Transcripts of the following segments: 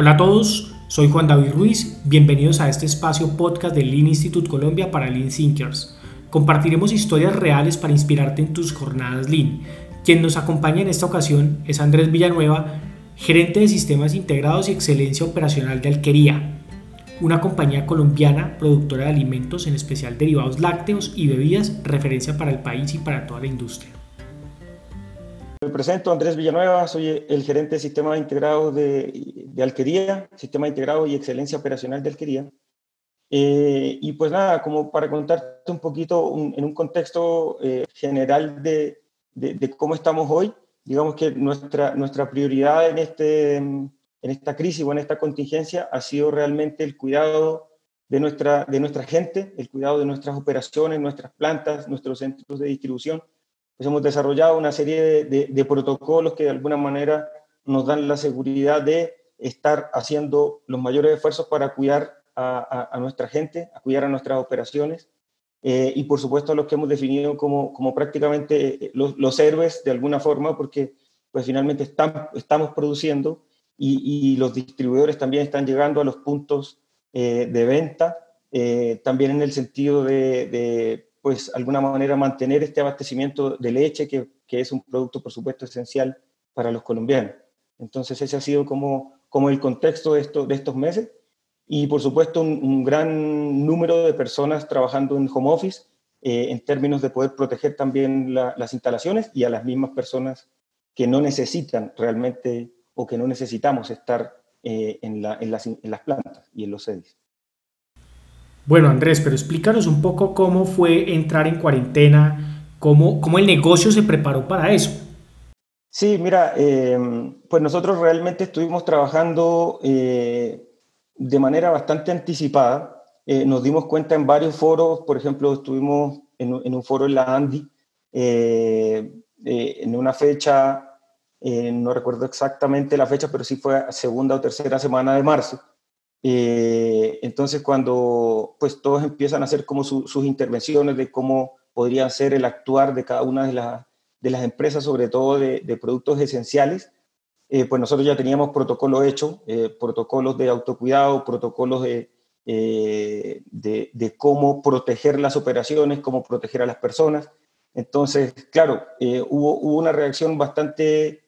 Hola a todos, soy Juan David Ruiz, bienvenidos a este espacio podcast del Lean Institute Colombia para Lean Thinkers. Compartiremos historias reales para inspirarte en tus jornadas Lean. Quien nos acompaña en esta ocasión es Andrés Villanueva, gerente de sistemas integrados y excelencia operacional de Alquería, una compañía colombiana productora de alimentos, en especial derivados lácteos y bebidas, referencia para el país y para toda la industria. Me presento, Andrés Villanueva, soy el gerente de sistemas integrados de, Alquería, sistema integrado y excelencia operacional de Alquería. Eh, y pues nada, como para contarte un poquito en un contexto eh, general de, de, cómo estamos hoy, digamos que nuestra, nuestra prioridad en, este, en esta crisis o en esta contingencia ha sido realmente el cuidado de nuestra, de nuestra gente, el cuidado de nuestras operaciones, nuestras plantas, nuestros centros de distribución, pues hemos desarrollado una serie de, protocolos que de alguna manera nos dan la seguridad de estar haciendo los mayores esfuerzos para cuidar a, nuestra gente, a cuidar a nuestras operaciones eh, y por supuesto a los que hemos definido como, prácticamente eh, los, héroes de alguna forma porque pues finalmente estamos produciendo y, los distribuidores también están llegando a los puntos eh, de venta, también en el sentido de pues, alguna manera mantener este abastecimiento de leche, que, que, es un producto, por supuesto, esencial para los colombianos. Entonces, ese ha sido como, como el contexto de, esto, de estos meses. Y, por supuesto, un, gran número de personas trabajando en home office, eh, en términos de poder proteger también las instalaciones y a las mismas personas que no necesitan realmente o que no necesitamos estar eh, en, la, en, las, en, las, plantas y en los sedes. Bueno, Andrés, pero explícanos un poco cómo fue entrar en cuarentena, cómo, cómo el negocio se preparó para eso. Sí, mira, em, pues nosotros realmente estuvimos trabajando eh, de manera bastante anticipada. Eh, nos dimos cuenta en varios foros, por ejemplo, estuvimos en, un foro en la Andy, eh, en una fecha, no recuerdo exactamente la fecha, pero sí fue segunda o tercera semana de marzo. Eh, entonces, cuando pues todos empiezan a hacer como sus intervenciones de cómo podría ser el actuar de cada una de, de las empresas, sobre todo de, productos esenciales, eh, pues nosotros ya teníamos protocolos hechos, eh, protocolos de autocuidado, protocolos de, de, cómo proteger las operaciones, cómo proteger a las personas. Entonces, claro, hubo, hubo, una reacción bastante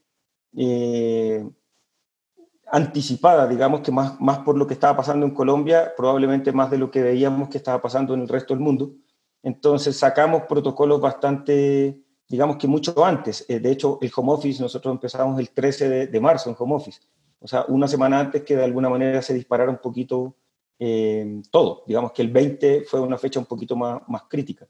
anticipada, digamos que más, más por lo que estaba pasando en Colombia, probablemente más de lo que veíamos que estaba pasando en el resto del mundo. Entonces sacamos protocolos bastante, digamos que mucho antes. Eh, de hecho, el home office, nosotros empezamos el 13 de, marzo en home office. O sea, una semana antes que de alguna manera se disparara un poquito eh, todo. Digamos que el 20 fue una fecha un poquito más, más crítica.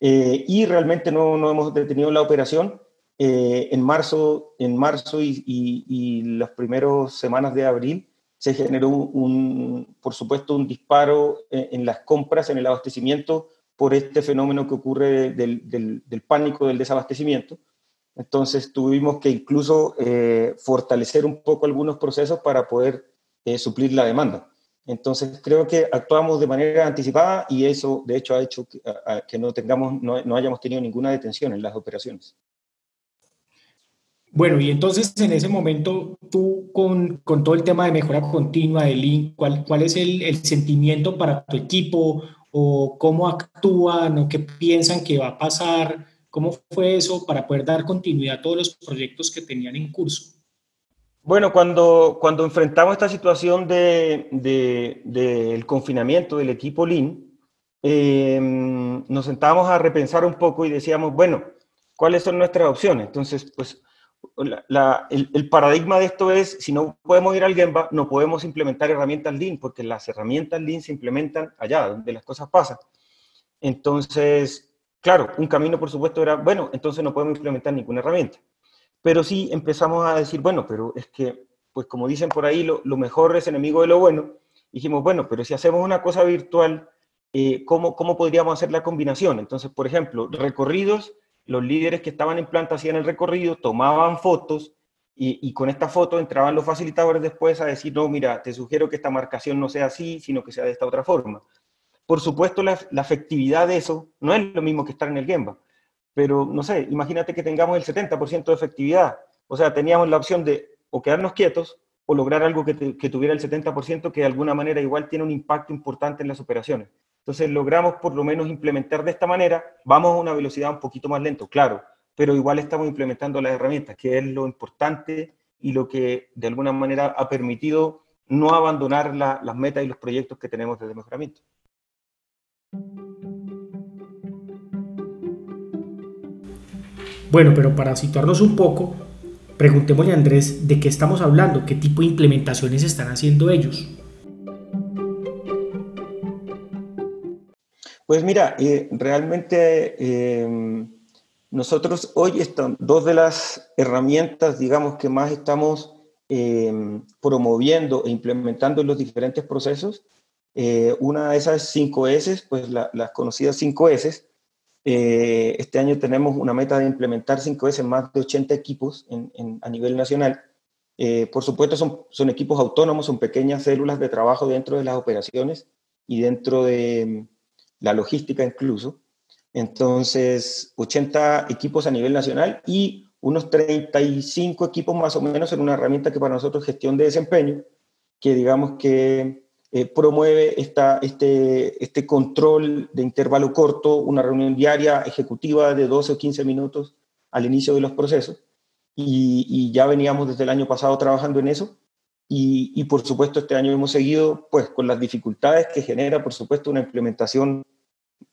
Eh, y realmente no, no hemos detenido la operación eh, en marzo, en marzo y, las primeras semanas de abril se generó, un, por supuesto, un disparo en, las compras, en el abastecimiento, por este fenómeno que ocurre del, del, pánico del desabastecimiento. Entonces tuvimos que incluso eh, fortalecer un poco algunos procesos para poder eh, suplir la demanda. Entonces creo que actuamos de manera anticipada y eso de hecho ha hecho que, que no, tengamos, no, no hayamos tenido ninguna detención en las operaciones. Bueno, y entonces en ese momento tú con, con todo el tema de mejora continua, de Lean, ¿cuál, cuál es el, el, sentimiento para tu equipo o cómo actúan o qué piensan que va a pasar? ¿Cómo fue eso para poder dar continuidad a todos los proyectos que tenían en curso? Bueno, cuando, cuando enfrentamos esta situación del de, de, confinamiento del equipo Lean, eh, nos sentábamos a repensar un poco y decíamos, bueno, ¿cuáles son nuestras opciones? Entonces, pues el, paradigma de esto es, si no podemos ir al Gemba, no podemos implementar herramientas Lean, porque las herramientas Lean se implementan allá, donde las cosas pasan. Entonces, claro, un camino, por supuesto, era, bueno, entonces no podemos implementar ninguna herramienta. Pero sí empezamos a decir, bueno, pero es que, pues como dicen por ahí, lo, mejor es enemigo de lo bueno. Dijimos, bueno, pero si hacemos una cosa virtual, eh, ¿cómo, ¿cómo podríamos hacer la combinación? Entonces, por ejemplo, recorridos los líderes que estaban en planta hacían el recorrido, tomaban fotos y, con esta foto entraban los facilitadores después a decir, no, mira, te sugiero que esta marcación no sea así, sino que sea de esta otra forma. Por supuesto, la, efectividad de eso no es lo mismo que estar en el Gemba, pero no sé, imagínate que tengamos el 70% de efectividad. O sea, teníamos la opción de o quedarnos quietos o lograr algo que, que tuviera el 70%, que de alguna manera igual tiene un impacto importante en las operaciones. Entonces logramos por lo menos implementar de esta manera, vamos a una velocidad un poquito más lento, claro, pero igual estamos implementando las herramientas, que es lo importante y lo que de alguna manera ha permitido no abandonar las metas y los proyectos que tenemos desde mejoramiento. Bueno, pero para situarnos un poco, preguntémosle a Andrés de qué estamos hablando, qué tipo de implementaciones están haciendo ellos. Pues mira, eh, realmente eh, nosotros hoy están dos de las herramientas, digamos, que más estamos eh, promoviendo e implementando en los diferentes procesos. una de esas 5S, pues las conocidas 5S. este año tenemos una meta de implementar 5S en más de 80 equipos a nivel nacional. por supuesto, son equipos autónomos, son pequeñas células de trabajo dentro de las operaciones y dentro de la logística incluso. Entonces, 80 equipos a nivel nacional y unos 35 equipos más o menos en una herramienta que para nosotros es gestión de desempeño, que digamos que eh, promueve esta, este, este control de intervalo corto, una reunión diaria ejecutiva de 12 o 15 minutos al inicio de los procesos. Y ya veníamos desde el año pasado trabajando en eso. Y, por supuesto este año hemos seguido pues con las dificultades que genera por supuesto una implementación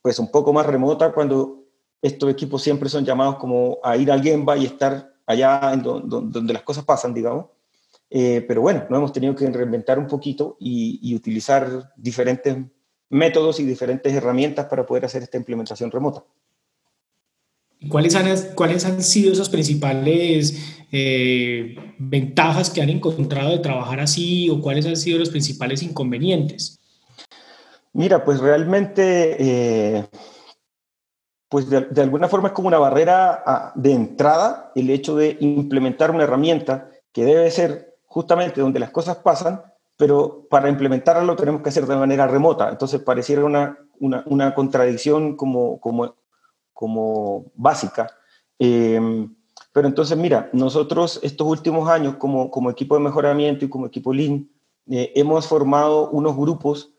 pues un poco más remota cuando estos equipos siempre son llamados como a ir al Gemba y estar allá en donde las cosas pasan, digamos. Eh, pero bueno, nos hemos tenido que reinventar un poquito y utilizar diferentes métodos y diferentes herramientas para poder hacer esta implementación remota. ¿Cuáles han, ¿Cuáles han sido esas principales eh, ventajas que han encontrado de trabajar así o cuáles han sido los principales inconvenientes? Mira, pues realmente, eh, pues de, alguna forma es como una barrera ah, de entrada el hecho de implementar una herramienta que debe ser justamente donde las cosas pasan, pero para implementarla lo tenemos que hacer de manera remota. Entonces pareciera una, una, una contradicción como, como como básica. Em, pero entonces, mira, nosotros estos últimos años como, como equipo de mejoramiento y como equipo Lean, eh, hemos formado unos grupos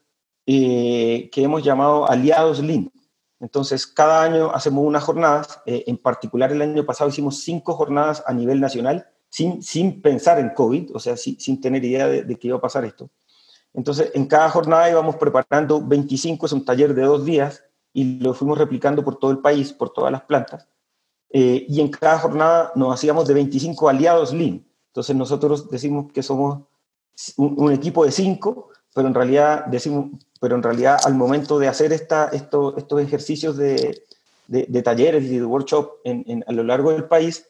eh, que hemos llamado aliados Lean. Entonces, cada año hacemos unas jornadas, eh, en particular el año pasado hicimos cinco jornadas a nivel nacional, sin, sin pensar en COVID, o sea, sin, sin tener idea de, de que iba a pasar esto. Entonces, en cada jornada íbamos preparando 25, es un taller de dos días, y lo fuimos replicando por todo el país, por todas las plantas. Eh, y en cada jornada nos hacíamos de 25 aliados Lean. Entonces nosotros decimos que somos un, equipo de cinco, pero en realidad decimos, pero en realidad al momento de hacer esta, esto, estos ejercicios de, de, talleres y de workshop en, a lo largo del país,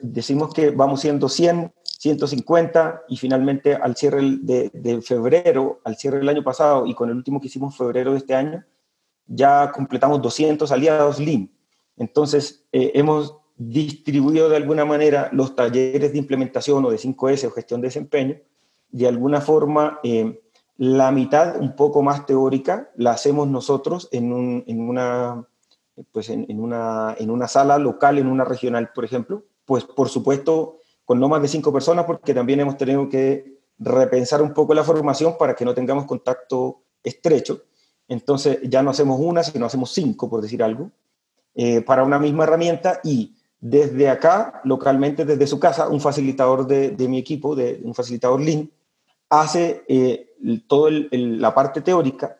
decimos que vamos siendo 100, 150 y finalmente al cierre de, de febrero, al cierre del año pasado y con el último que hicimos febrero de este año, ya completamos 200 aliados Lean. Entonces, eh, hemos distribuido de alguna manera los talleres de implementación o de 5S o gestión de desempeño. De alguna forma, eh, la mitad un poco más teórica la hacemos nosotros en, una, pues en, una, en una sala local, en una regional, por ejemplo. Pues, por supuesto, con no más de cinco personas, porque también hemos tenido que repensar un poco la formación para que no tengamos contacto estrecho. Entonces ya no hacemos una, sino hacemos cinco, por decir algo, eh, para una misma herramienta y desde acá, localmente, desde su casa, un facilitador de, mi equipo, de, un facilitador Lean, hace eh, toda la parte teórica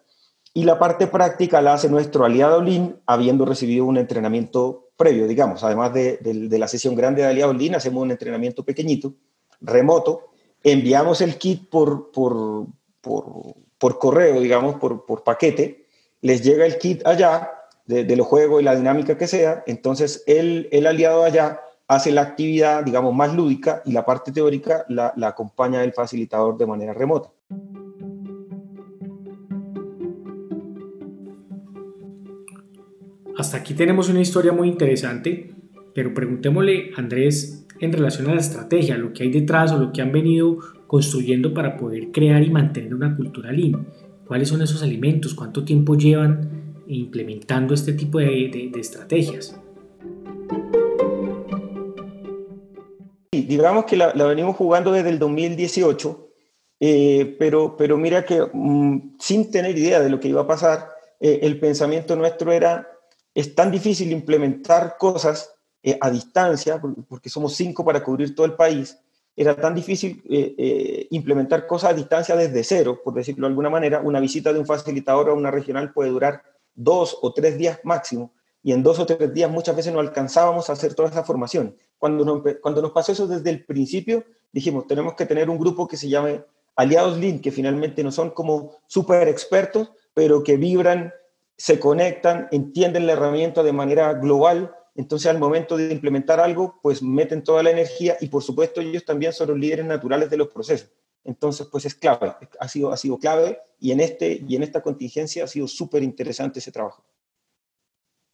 y la parte práctica la hace nuestro aliado Lean, habiendo recibido un entrenamiento previo, digamos. Además de, de la sesión grande de aliado Lean, hacemos un entrenamiento pequeñito, remoto, enviamos el kit por, por, por por correo, digamos, por, por paquete, les llega el kit allá de, de, los juegos y la dinámica que sea, entonces el, el aliado allá hace la actividad, digamos, más lúdica y la parte teórica la, la acompaña el facilitador de manera remota. Hasta aquí tenemos una historia muy interesante, pero preguntémosle, Andrés, en relación a la estrategia, lo que hay detrás o lo que han venido construyendo para poder crear y mantener una cultura lean? ¿Cuáles son esos alimentos? ¿Cuánto tiempo llevan implementando este tipo de, de, estrategias? digamos que la, venimos jugando desde el 2018, eh, pero, pero mira que mm, sin tener idea de lo que iba a pasar, eh, el pensamiento nuestro era, es tan difícil implementar cosas eh, a distancia, porque somos cinco para cubrir todo el país, era tan difícil implementar cosas a distancia desde cero, por decirlo de alguna manera, una visita de un facilitador a una regional puede durar dos o tres días máximo, y en dos o tres días muchas veces no alcanzábamos a hacer toda esa formación. Cuando nos, cuando nos pasó eso desde el principio, dijimos, tenemos que tener un grupo que se llame Aliados Lean, que finalmente no son como súper expertos, pero que vibran, se conectan, entienden la herramienta de manera global. Entonces, al momento de implementar algo, pues meten toda la energía y, por supuesto, ellos también son los líderes naturales de los procesos. Entonces, pues es clave, ha sido, ha sido clave y en, este, y en esta contingencia ha sido súper interesante ese trabajo.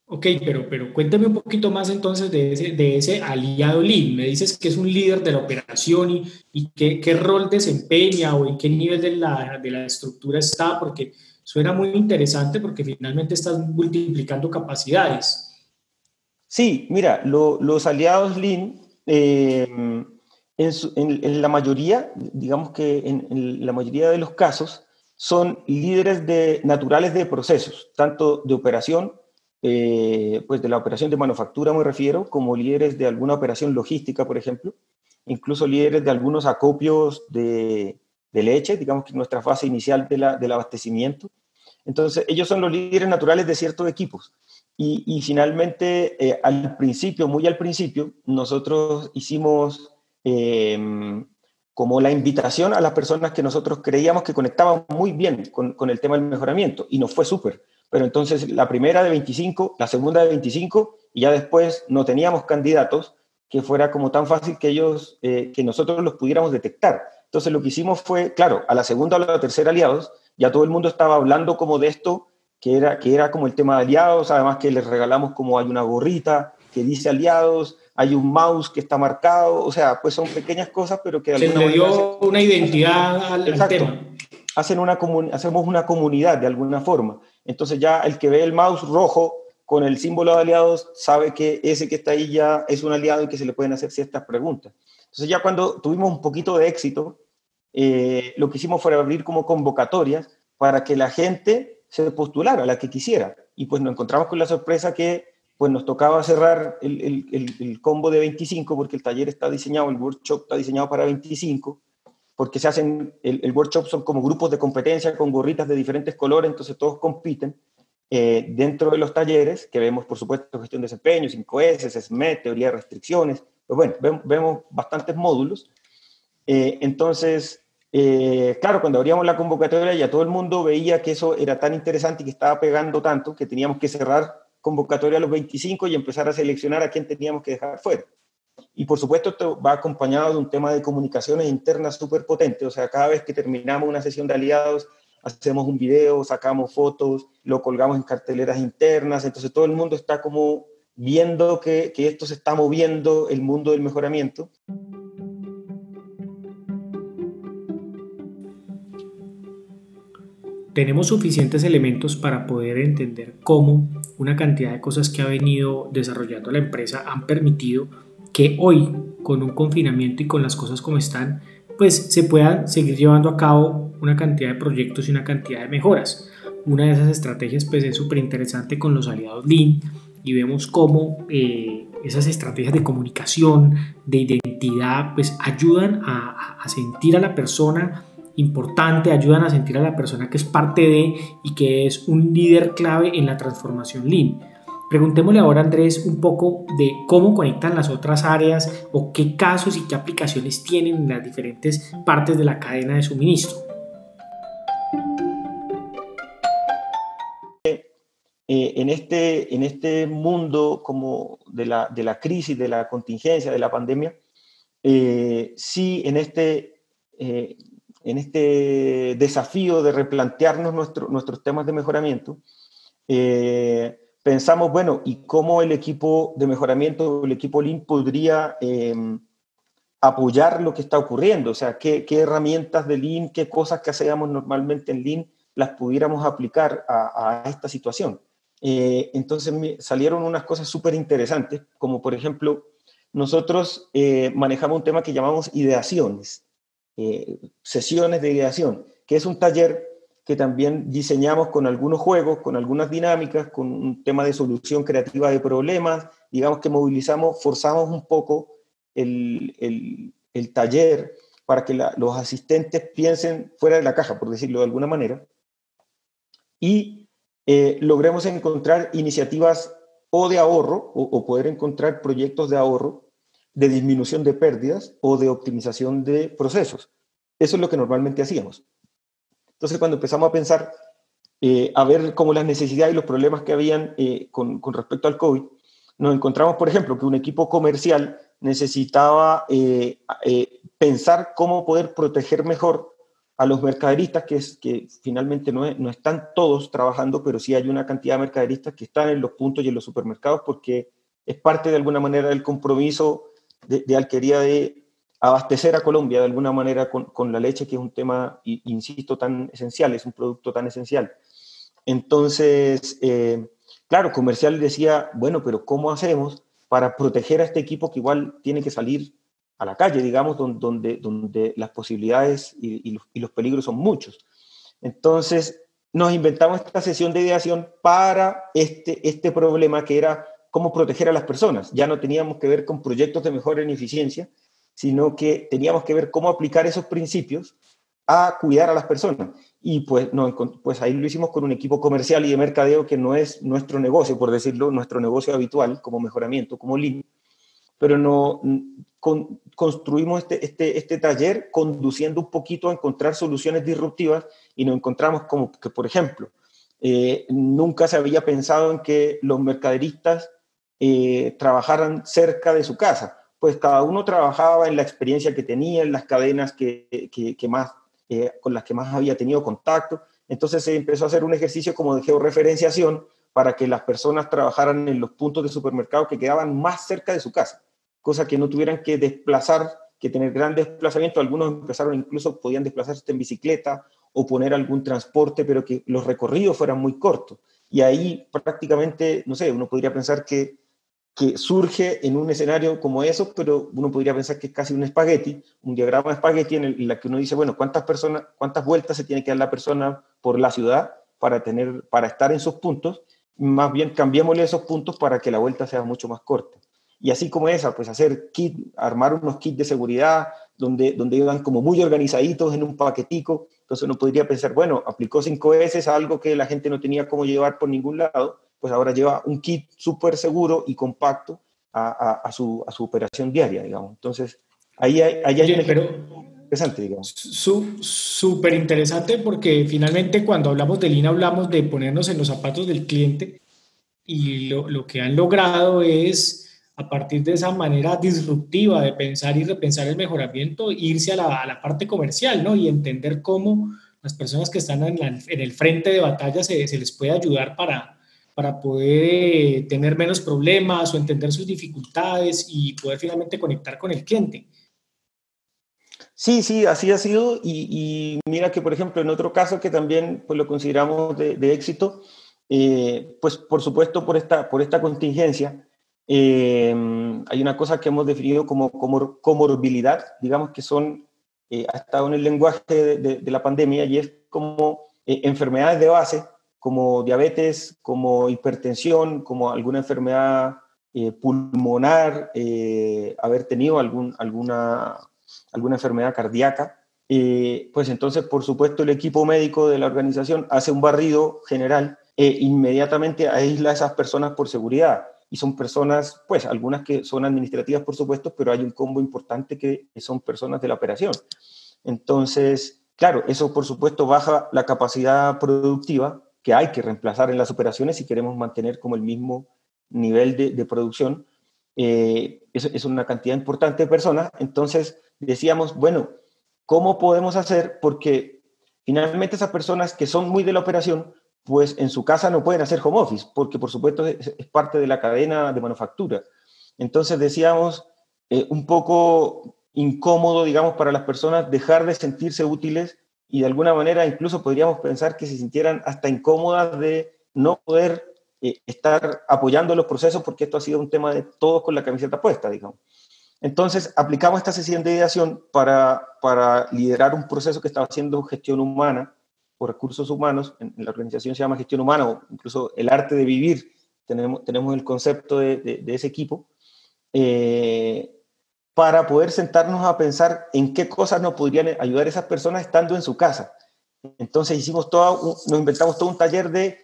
Ok, pero, pero cuéntame un poquito más entonces de ese, de ese aliado lead. Me dices que es un líder de la operación y, y qué, qué, rol desempeña o en qué nivel de la, de la, estructura está, porque suena muy interesante porque finalmente estás multiplicando capacidades. Sí, mira, los aliados Lean, eh, en, en, la mayoría, digamos que en, en, la mayoría de los casos, son líderes de, naturales de procesos, tanto de operación eh, pues de la operación de manufactura me refiero, como líderes de alguna operación logística, por ejemplo, incluso líderes de algunos acopios de, leche, digamos que nuestra fase inicial de la, del abastecimiento. Entonces, ellos son los líderes naturales de ciertos equipos. Y, finalmente, eh, al principio, muy al principio, nosotros hicimos eh, como la invitación a las personas que nosotros creíamos que conectaban muy bien con, con el tema del mejoramiento, y nos fue súper pero entonces la primera de 25, la segunda de 25, y ya después no teníamos candidatos que fuera como tan fácil que ellos, eh, que nosotros los pudiéramos detectar. Entonces lo que hicimos fue, claro, a la segunda o la tercera aliados, ya todo el mundo estaba hablando como de esto, que era, que era como el tema de aliados, además que les regalamos como hay una gorrita que dice aliados, hay un mouse que está marcado, o sea, pues son pequeñas cosas, pero que... Se le dio una identidad al, tema. Hacen una hacemos una comunidad de alguna forma. Entonces ya el que ve el mouse rojo con el símbolo de aliados sabe que ese que está ahí ya es un aliado y que se le pueden hacer ciertas preguntas. Entonces ya cuando tuvimos un poquito de éxito, eh, lo que hicimos fue abrir como convocatorias para que la gente se postulara, a la que quisiera. Y pues nos encontramos con la sorpresa que pues nos tocaba cerrar el, el combo de 25 porque el taller está diseñado, el workshop está diseñado para 25 porque se hacen, el, workshop son como grupos de competencia con gorritas de diferentes colores, entonces todos compiten eh, dentro de los talleres, que vemos por supuesto gestión de desempeño, 5S, SMET, teoría de restricciones, pues bueno, vemos, bastantes módulos. Eh, entonces, eh, claro, cuando abríamos la convocatoria ya todo el mundo veía que eso era tan interesante y que estaba pegando tanto que teníamos que cerrar convocatoria a los 25 y empezar a seleccionar a quién teníamos que dejar fuera. Y por supuesto esto va acompañado de un tema de comunicaciones internas súper potente, o sea, cada vez que terminamos una sesión de aliados, hacemos un video, sacamos fotos, lo colgamos en carteleras internas, entonces todo el mundo está como viendo que, que esto se está moviendo, el mundo del mejoramiento. Tenemos suficientes elementos para poder entender cómo una cantidad de cosas que ha venido desarrollando la empresa han permitido que hoy, con un confinamiento y con las cosas como están, pues se puedan seguir llevando a cabo una cantidad de proyectos y una cantidad de mejoras. Una de esas estrategias pues es súper interesante con los aliados Lean y vemos cómo eh, esas estrategias de comunicación, de identidad, pues ayudan a, a sentir a la persona importante, ayudan a sentir a la persona que es parte de y que es un líder clave en la transformación Lean. Preguntémosle ahora Andrés un poco de cómo conectan las otras áreas o qué casos y qué aplicaciones tienen en las diferentes partes de la cadena de suministro. Eh, en, este, en este mundo como de la, de la crisis, de la contingencia, de la pandemia, eh, sí en este, eh, en este desafío de replantearnos nuestros temas de mejoramiento, pensamos, bueno, ¿y cómo el equipo de mejoramiento, el equipo Lean podría em, apoyar lo que está ocurriendo? O sea, ¿qué, herramientas de Lean, qué cosas que hacíamos normalmente en Lean las pudiéramos aplicar a, esta situación? Eh, entonces salieron unas cosas súper interesantes, como por ejemplo, nosotros eh, manejamos un tema que llamamos ideaciones, eh, sesiones de ideación, que es un taller que también diseñamos con algunos juegos, con algunas dinámicas, con un tema de solución creativa de problemas, digamos que movilizamos, forzamos un poco el, el, taller para que los asistentes piensen fuera de la caja, por decirlo de alguna manera, y eh, logremos encontrar iniciativas o de ahorro, o, poder encontrar proyectos de ahorro, de disminución de pérdidas o de optimización de procesos. Eso es lo que normalmente hacíamos. Entonces, cuando empezamos a pensar, eh, a ver cómo las necesidades y los problemas que habían eh, con, con, respecto al COVID, nos encontramos, por ejemplo, que un equipo comercial necesitaba eh, pensar cómo poder proteger mejor a los mercaderistas, que, es, que finalmente no, no, están todos trabajando, pero sí hay una cantidad de mercaderistas que están en los puntos y en los supermercados porque es parte de alguna manera del compromiso de, de alquería de abastecer a Colombia de alguna manera con, la leche, que es un tema, insisto, tan esencial, es un producto tan esencial. Entonces, eh, claro, comercial decía, bueno, pero ¿cómo hacemos para proteger a este equipo que igual tiene que salir a la calle, digamos, donde, donde, las posibilidades y, los, peligros son muchos? Entonces, nos inventamos esta sesión de ideación para este, este problema que era cómo proteger a las personas. Ya no teníamos que ver con proyectos de mejora en eficiencia, sino que teníamos que ver cómo aplicar esos principios a cuidar a las personas. Y pues, no, pues ahí lo hicimos con un equipo comercial y de mercadeo que no es nuestro negocio, por decirlo, nuestro negocio habitual como mejoramiento, como línea. Pero no, construimos este, este, este taller conduciendo un poquito a encontrar soluciones disruptivas y nos encontramos como que, por ejemplo, eh, nunca se había pensado en que los mercaderistas eh, trabajaran cerca de su casa pues cada uno trabajaba en la experiencia que tenía, en las cadenas que, más, eh, con las que más había tenido contacto. Entonces se empezó a hacer un ejercicio como de georreferenciación para que las personas trabajaran en los puntos de supermercado que quedaban más cerca de su casa, cosa que no tuvieran que desplazar, que tener gran desplazamiento. Algunos empezaron incluso, podían desplazarse en bicicleta o poner algún transporte, pero que los recorridos fueran muy cortos. Y ahí prácticamente, no sé, uno podría pensar que que surge en un escenario como eso, pero uno podría pensar que es casi un espagueti, un diagrama de espagueti en el, la que uno dice, bueno, ¿cuántas personas, cuántas vueltas se tiene que dar la persona por la ciudad para, tener, para estar en sus puntos? Más bien cambiémosle esos puntos para que la vuelta sea mucho más corta. Y así como esa, pues hacer kit, armar unos kits de seguridad donde, donde iban como muy organizaditos en un paquetico. Entonces uno podría pensar, bueno, aplicó cinco veces a algo que la gente no tenía cómo llevar por ningún lado, pues ahora lleva un kit súper seguro y compacto a, su, operación diaria, digamos. Entonces, ahí hay, ahí hay interesante, digamos. Súper interesante porque finalmente cuando hablamos de Lean hablamos de ponernos en los zapatos del cliente y lo, que han logrado es a partir de esa manera disruptiva de pensar y repensar el mejoramiento, irse a la, parte comercial, ¿no? Y entender cómo las personas que están en, el frente de batalla se, se les puede ayudar para, para poder eh, tener menos problemas o entender sus dificultades y poder finalmente conectar con el cliente. Sí, sí, así ha sido. Y, mira que, por ejemplo, en otro caso que también pues, lo consideramos de, éxito, eh, pues por supuesto por esta, por esta contingencia, eh, hay una cosa que hemos definido como, comorbilidad, digamos que son, ha estado en el lenguaje de, de, la pandemia y es como enfermedades de base como diabetes, como hipertensión, como alguna enfermedad eh, pulmonar, eh, haber tenido algún, alguna, alguna enfermedad cardíaca, eh, pues entonces, por supuesto, el equipo médico de la organización hace un barrido general e inmediatamente aísla a esas personas por seguridad. Y son personas, pues algunas que son administrativas, por supuesto, pero hay un combo importante que son personas de la operación. Entonces, claro, eso por supuesto baja la capacidad productiva que hay que reemplazar en las operaciones si queremos mantener como el mismo nivel de, producción. Eh, es, una cantidad importante de personas. Entonces decíamos, bueno, ¿cómo podemos hacer? Porque finalmente esas personas que son muy de la operación, pues en su casa no pueden hacer home office, porque por supuesto es, parte de la cadena de manufactura. Entonces decíamos, eh, un poco incómodo, digamos, para las personas dejar de sentirse útiles y de alguna manera incluso podríamos pensar que se sintieran hasta incómodas de no poder eh, estar apoyando los procesos porque esto ha sido un tema de todos con la camiseta puesta, digamos. Entonces, aplicamos esta sesión de ideación para, para liderar un proceso que estaba haciendo gestión humana o recursos humanos, en, la organización se llama gestión humana, o incluso el arte de vivir, tenemos, tenemos el concepto de, de, ese equipo, eh, para poder sentarnos a pensar en qué cosas nos podrían ayudar esas personas estando en su casa. Entonces hicimos todo, nos inventamos todo un taller de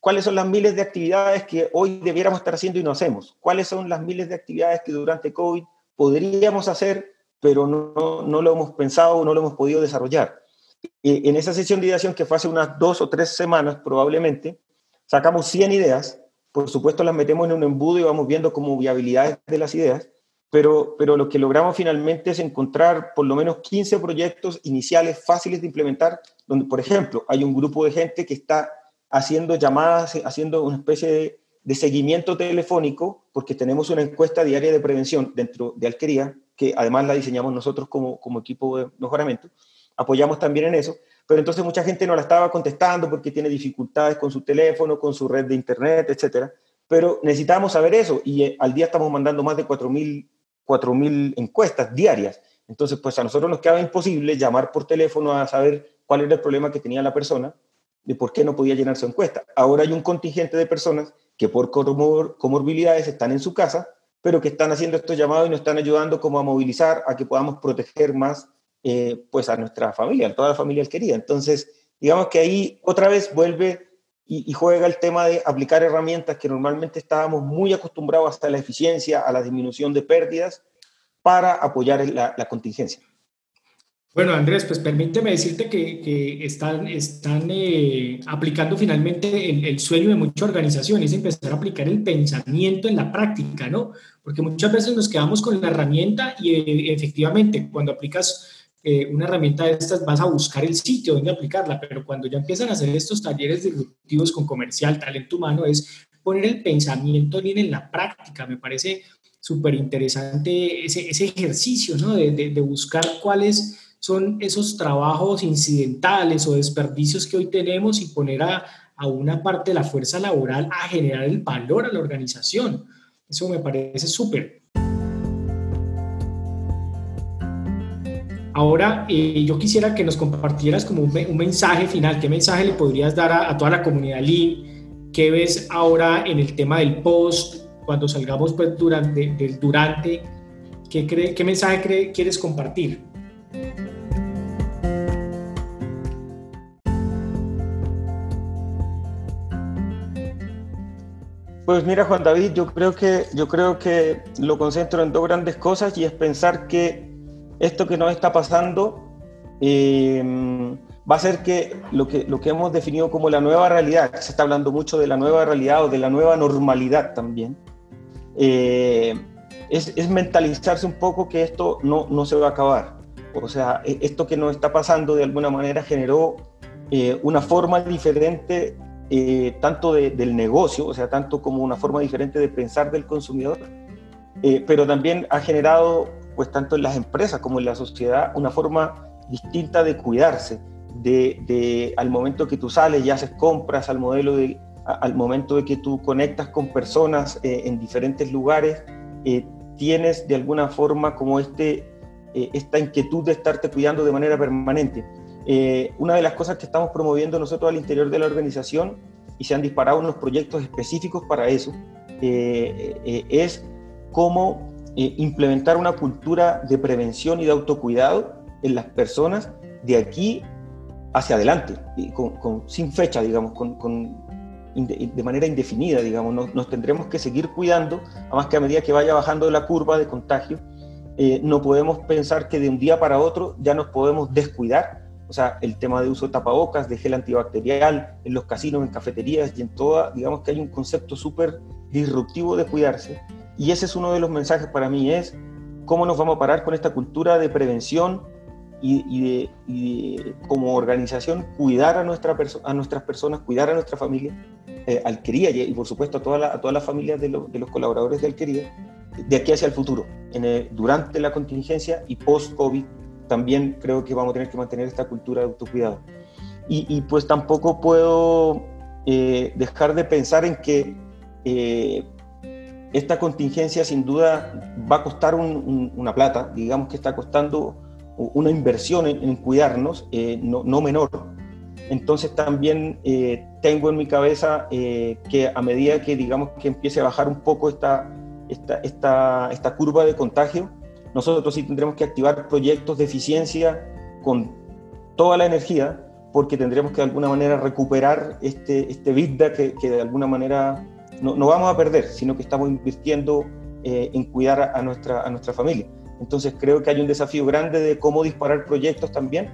cuáles son las miles de actividades que hoy debiéramos estar haciendo y no hacemos, cuáles son las miles de actividades que durante COVID podríamos hacer, pero no, no lo hemos pensado, no lo hemos podido desarrollar. en esa sesión de ideación que fue hace unas dos o tres semanas probablemente, sacamos 100 ideas, por supuesto las metemos en un embudo y vamos viendo como viabilidades de las ideas, pero, pero lo que logramos finalmente es encontrar por lo menos 15 proyectos iniciales fáciles de implementar, donde, por ejemplo, hay un grupo de gente que está haciendo llamadas, haciendo una especie de, seguimiento telefónico, porque tenemos una encuesta diaria de prevención dentro de Alquería, que además la diseñamos nosotros como, como equipo de mejoramiento, apoyamos también en eso, pero entonces mucha gente no la estaba contestando porque tiene dificultades con su teléfono, con su red de internet, etcétera, pero necesitamos saber eso y eh, al día estamos mandando más de 4.000 4.000 encuestas diarias. Entonces, pues a nosotros nos quedaba imposible llamar por teléfono a saber cuál era el problema que tenía la persona, de por qué no podía llenar su encuesta. Ahora hay un contingente de personas que por comorbilidades están en su casa, pero que están haciendo estos llamados y nos están ayudando como a movilizar, a que podamos proteger más eh, pues a nuestra familia, a toda la familia querida. Entonces, digamos que ahí otra vez vuelve y, juega el tema de aplicar herramientas que normalmente estábamos muy acostumbrados hasta la eficiencia, a la disminución de pérdidas, para apoyar la, contingencia. Bueno, Andrés, pues permíteme decirte que, están, están eh, aplicando finalmente el, sueño de muchas organizaciones, empezar a aplicar el pensamiento en la práctica, ¿no? Porque muchas veces nos quedamos con la herramienta y eh, efectivamente cuando aplicas una herramienta de estas vas a buscar el sitio donde aplicarla, pero cuando ya empiezan a hacer estos talleres disruptivos con comercial, talento humano, es poner el pensamiento bien en la práctica. Me parece súper interesante ese, ese, ejercicio, ¿no? De, de, buscar cuáles son esos trabajos incidentales o desperdicios que hoy tenemos y poner a, a una parte de la fuerza laboral a generar el valor a la organización. Eso me parece súper. Ahora, eh, yo quisiera que nos compartieras como un, mensaje final. ¿Qué mensaje le podrías dar a, toda la comunidad Lean? ¿Qué ves ahora en el tema del post, cuando salgamos pues, durante, del durante? ¿Qué, cree, qué mensaje quieres compartir? Pues mira, Juan David, yo creo que, yo creo que lo concentro en dos grandes cosas y es pensar que esto que nos está pasando eh, va a ser que lo, que lo que hemos definido como la nueva realidad, se está hablando mucho de la nueva realidad o de la nueva normalidad también, eh, es, es, mentalizarse un poco que esto no, no, se va a acabar. O sea, e, esto que nos está pasando de alguna manera generó eh, una forma diferente tanto del negocio, o sea, tanto como una forma diferente de pensar del consumidor, pero también ha generado pues tanto en las empresas como en la sociedad, una forma distinta de cuidarse, de, al momento que tú sales y haces compras, al, modelo de, al momento de que tú conectas con personas eh, en diferentes lugares, eh, tienes de alguna forma como este, eh, esta inquietud de estarte cuidando de manera permanente. una de las cosas que estamos promoviendo nosotros al interior de la organización, y se han disparado unos proyectos específicos para eso, es cómo eh, implementar una cultura de prevención y de autocuidado en las personas de aquí hacia adelante, y con, sin fecha, digamos, con, de manera indefinida, digamos, nos, tendremos que seguir cuidando, además que a medida que vaya bajando la curva de contagio, eh, no podemos pensar que de un día para otro ya nos podemos descuidar, o sea, el tema de uso de tapabocas, de gel antibacterial, en los casinos, en cafeterías y en toda, digamos que hay un concepto súper disruptivo de cuidarse, y ese es uno de los mensajes para mí, es cómo nos vamos a parar con esta cultura de prevención y, de, como organización cuidar a, nuestra a nuestras personas, cuidar a nuestra familia, eh, Alquería y, por supuesto a, toda a todas las familias de, los colaboradores de Alquería, de aquí hacia el futuro, en durante la contingencia y post-COVID, también creo que vamos a tener que mantener esta cultura de autocuidado. Y, pues tampoco puedo eh, dejar de pensar en que eh, esta contingencia sin duda va a costar una plata, digamos que está costando una inversión en, cuidarnos, eh, no, no, menor. Entonces también eh, tengo en mi cabeza eh, que a medida que digamos que empiece a bajar un poco esta, esta, esta, esta curva de contagio, nosotros sí tendremos que activar proyectos de eficiencia con toda la energía, porque tendremos que de alguna manera recuperar este, este vida que, que de alguna manera no, no, vamos a perder, sino que estamos invirtiendo eh, en cuidar a nuestra, a nuestra familia. Entonces creo que hay un desafío grande de cómo disparar proyectos también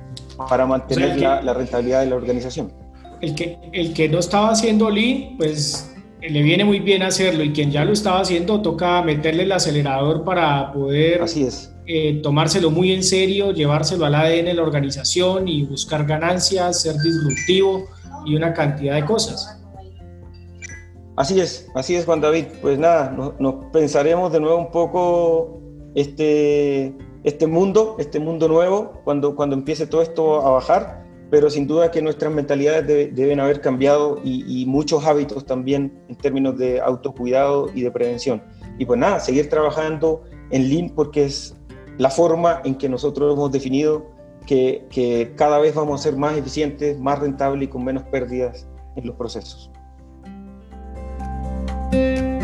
para mantener la, la, rentabilidad de la organización. El que, el que no estaba haciendo Lean, pues le viene muy bien hacerlo y quien ya lo estaba haciendo toca meterle el acelerador para poder Así es. Eh, tomárselo muy en serio, llevárselo al ADN de la organización y buscar ganancias, ser disruptivo y una cantidad de cosas. Así es, así es Juan David. Pues nada, nos, pensaremos de nuevo un poco este, este mundo, este mundo nuevo, cuando, cuando empiece todo esto a bajar, pero sin duda que nuestras mentalidades deben haber cambiado y, y, muchos hábitos también en términos de autocuidado y de prevención. Y pues nada, seguir trabajando en Lean porque es la forma en que nosotros hemos definido que, que cada vez vamos a ser más eficientes, más rentables y con menos pérdidas en los procesos. Música